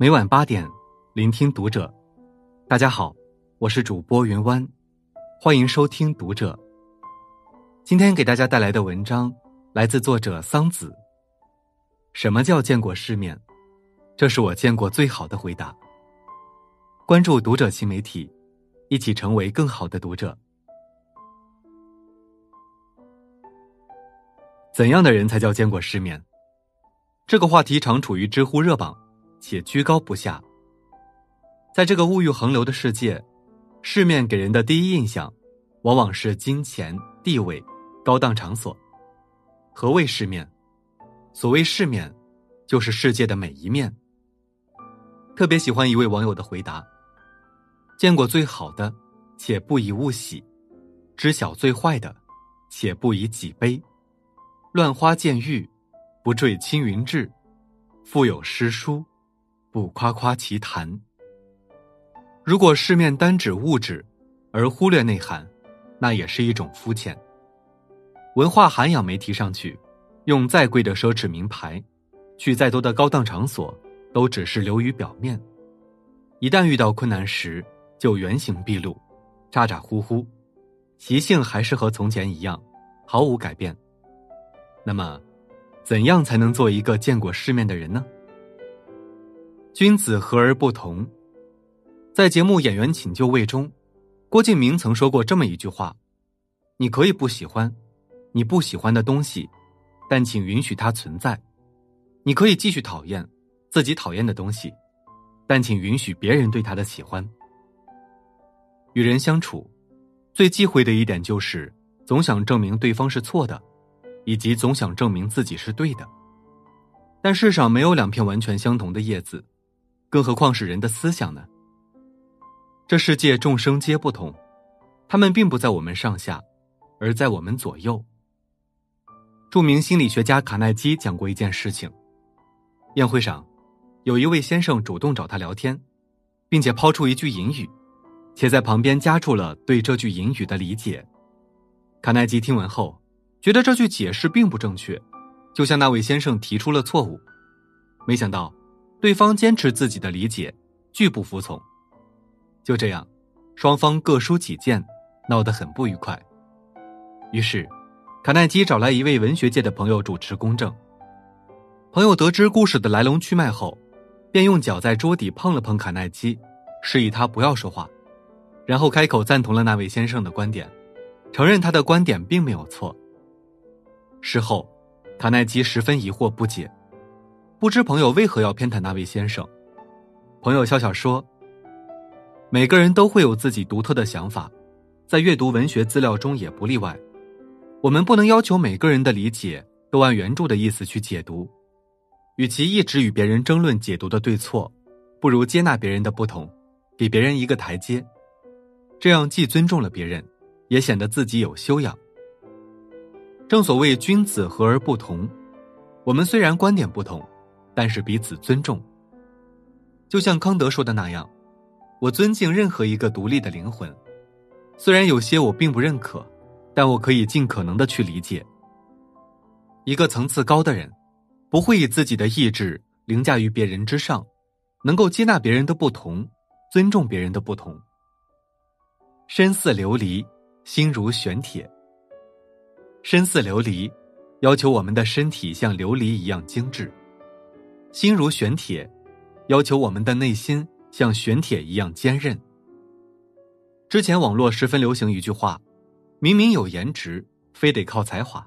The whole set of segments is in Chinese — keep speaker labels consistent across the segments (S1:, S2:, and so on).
S1: 每晚八点，聆听读者。大家好，我是主播云湾，欢迎收听读者。今天给大家带来的文章来自作者桑子。什么叫见过世面？这是我见过最好的回答。关注读者新媒体，一起成为更好的读者。怎样的人才叫见过世面？这个话题常处于知乎热榜。且居高不下。在这个物欲横流的世界，世面给人的第一印象，往往是金钱、地位、高档场所。何谓世面？所谓世面，就是世界的每一面。特别喜欢一位网友的回答：见过最好的，且不以物喜；知晓最坏的，且不以己悲。乱花渐欲，不坠青云志；腹有诗书。不夸夸其谈。如果世面单指物质，而忽略内涵，那也是一种肤浅。文化涵养没提上去，用再贵的奢侈名牌，去再多的高档场所，都只是流于表面。一旦遇到困难时，就原形毕露，咋咋呼呼，习性还是和从前一样，毫无改变。那么，怎样才能做一个见过世面的人呢？君子和而不同，在节目《演员请就位》中，郭敬明曾说过这么一句话：“你可以不喜欢你不喜欢的东西，但请允许它存在；你可以继续讨厌自己讨厌的东西，但请允许别人对他的喜欢。”与人相处，最忌讳的一点就是总想证明对方是错的，以及总想证明自己是对的。但世上没有两片完全相同的叶子。更何况是人的思想呢？这世界众生皆不同，他们并不在我们上下，而在我们左右。著名心理学家卡耐基讲过一件事情：宴会上，有一位先生主动找他聊天，并且抛出一句引语，且在旁边加注了对这句引语的理解。卡耐基听闻后，觉得这句解释并不正确，就向那位先生提出了错误。没想到。对方坚持自己的理解，拒不服从。就这样，双方各抒己见，闹得很不愉快。于是，卡耐基找来一位文学界的朋友主持公正。朋友得知故事的来龙去脉后，便用脚在桌底碰了碰卡耐基，示意他不要说话，然后开口赞同了那位先生的观点，承认他的观点并没有错。事后，卡耐基十分疑惑不解。不知朋友为何要偏袒那位先生？朋友笑笑说：“每个人都会有自己独特的想法，在阅读文学资料中也不例外。我们不能要求每个人的理解都按原著的意思去解读。与其一直与别人争论解读的对错，不如接纳别人的不同，给别人一个台阶。这样既尊重了别人，也显得自己有修养。正所谓君子和而不同，我们虽然观点不同。”但是彼此尊重，就像康德说的那样，我尊敬任何一个独立的灵魂，虽然有些我并不认可，但我可以尽可能的去理解。一个层次高的人，不会以自己的意志凌驾于别人之上，能够接纳别人的不同，尊重别人的不同。身似琉璃，心如玄铁。身似琉璃，要求我们的身体像琉璃一样精致。心如玄铁，要求我们的内心像玄铁一样坚韧。之前网络十分流行一句话：“明明有颜值，非得靠才华。”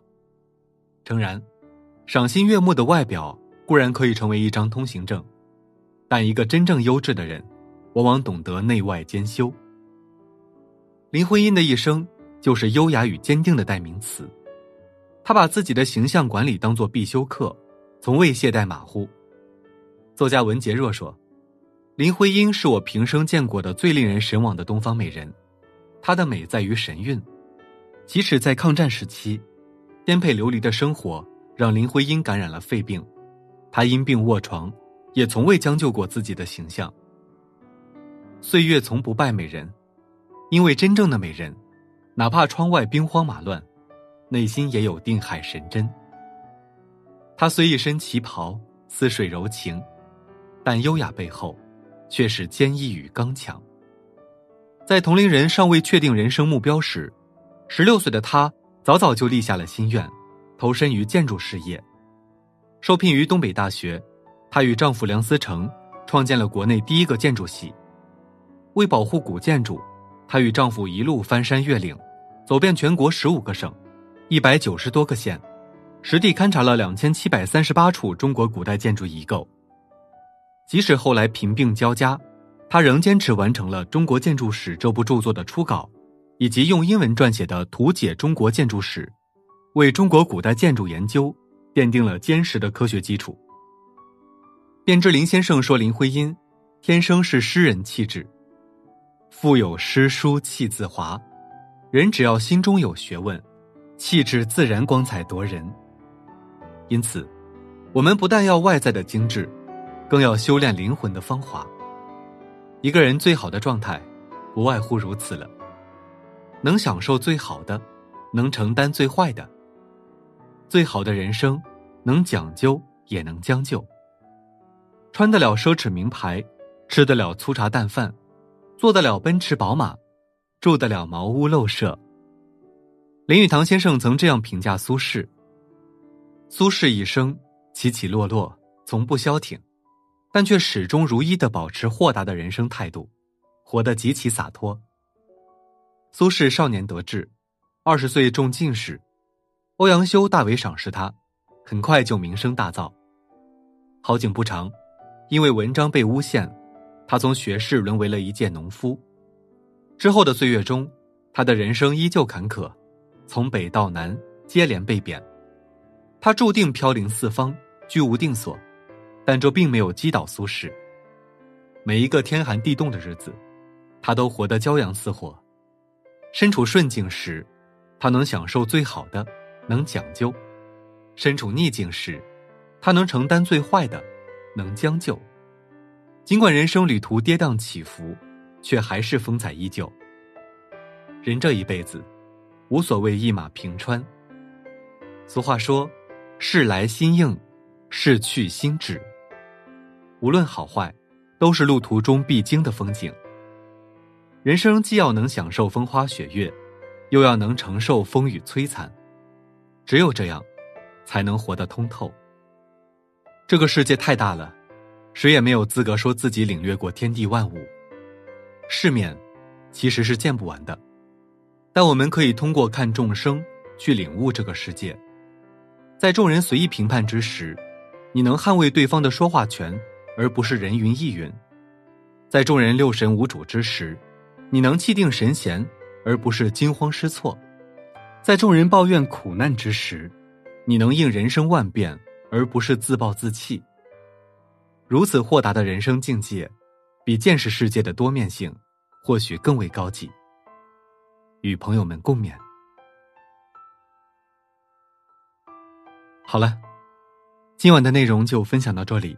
S1: 诚然，赏心悦目的外表固然可以成为一张通行证，但一个真正优质的人，往往懂得内外兼修。林徽因的一生就是优雅与坚定的代名词，她把自己的形象管理当做必修课，从未懈怠马虎。作家文杰若说：“林徽因是我平生见过的最令人神往的东方美人，她的美在于神韵。即使在抗战时期，颠沛流离的生活让林徽因感染了肺病，她因病卧床，也从未将就过自己的形象。岁月从不败美人，因为真正的美人，哪怕窗外兵荒马乱，内心也有定海神针。她虽一身旗袍，似水柔情。”但优雅背后，却是坚毅与刚强。在同龄人尚未确定人生目标时，十六岁的她早早就立下了心愿，投身于建筑事业。受聘于东北大学，她与丈夫梁思成创建了国内第一个建筑系。为保护古建筑，她与丈夫一路翻山越岭，走遍全国十五个省，一百九十多个县，实地勘察了两千七百三十八处中国古代建筑遗构。即使后来贫病交加。他仍坚持完成了《中国建筑史》这部著作的初稿，以及用英文撰写的《图解中国建筑史》，为中国古代建筑研究奠定了坚实的科学基础。卞之琳先生说：“林徽因天生是诗人气质，腹有诗书气自华。人只要心中有学问，气质自然光彩夺人。因此，我们不但要外在的精致，更要修炼灵魂的芳华。”一个人最好的状态，不外乎如此了。能享受最好的，能承担最坏的。最好的人生，能讲究也能将就。穿得了奢侈名牌，吃得了粗茶淡饭，坐得了奔驰宝马，住得了茅屋陋舍。林语堂先生曾这样评价苏轼：苏轼一生起起落落，从不消停。但却始终如一的保持豁达的人生态度，活得极其洒脱。苏轼少年得志，二十岁中进士，欧阳修大为赏识他，很快就名声大噪。好景不长，因为文章被诬陷，他从学士沦为了一介农夫。之后的岁月中，他的人生依旧坎坷，从北到南接连被贬，他注定飘零四方，居无定所。但这并没有击倒苏轼。每一个天寒地冻的日子，他都活得骄阳似火。身处顺境时，他能享受最好的，能讲究；身处逆境时，他能承担最坏的，能将就。尽管人生旅途跌宕起伏，却还是风采依旧。人这一辈子，无所谓一马平川。俗话说：“事来心应，事去心止。”无论好坏，都是路途中必经的风景。人生既要能享受风花雪月，又要能承受风雨摧残，只有这样，才能活得通透。这个世界太大了，谁也没有资格说自己领略过天地万物。世面其实是见不完的，但我们可以通过看众生去领悟这个世界。在众人随意评判之时，你能捍卫对方的说话权。而不是人云亦云，在众人六神无主之时，你能气定神闲，而不是惊慌失措；在众人抱怨苦难之时，你能应人生万变，而不是自暴自弃。如此豁达的人生境界，比见识世界的多面性，或许更为高级。与朋友们共勉。好了，今晚的内容就分享到这里。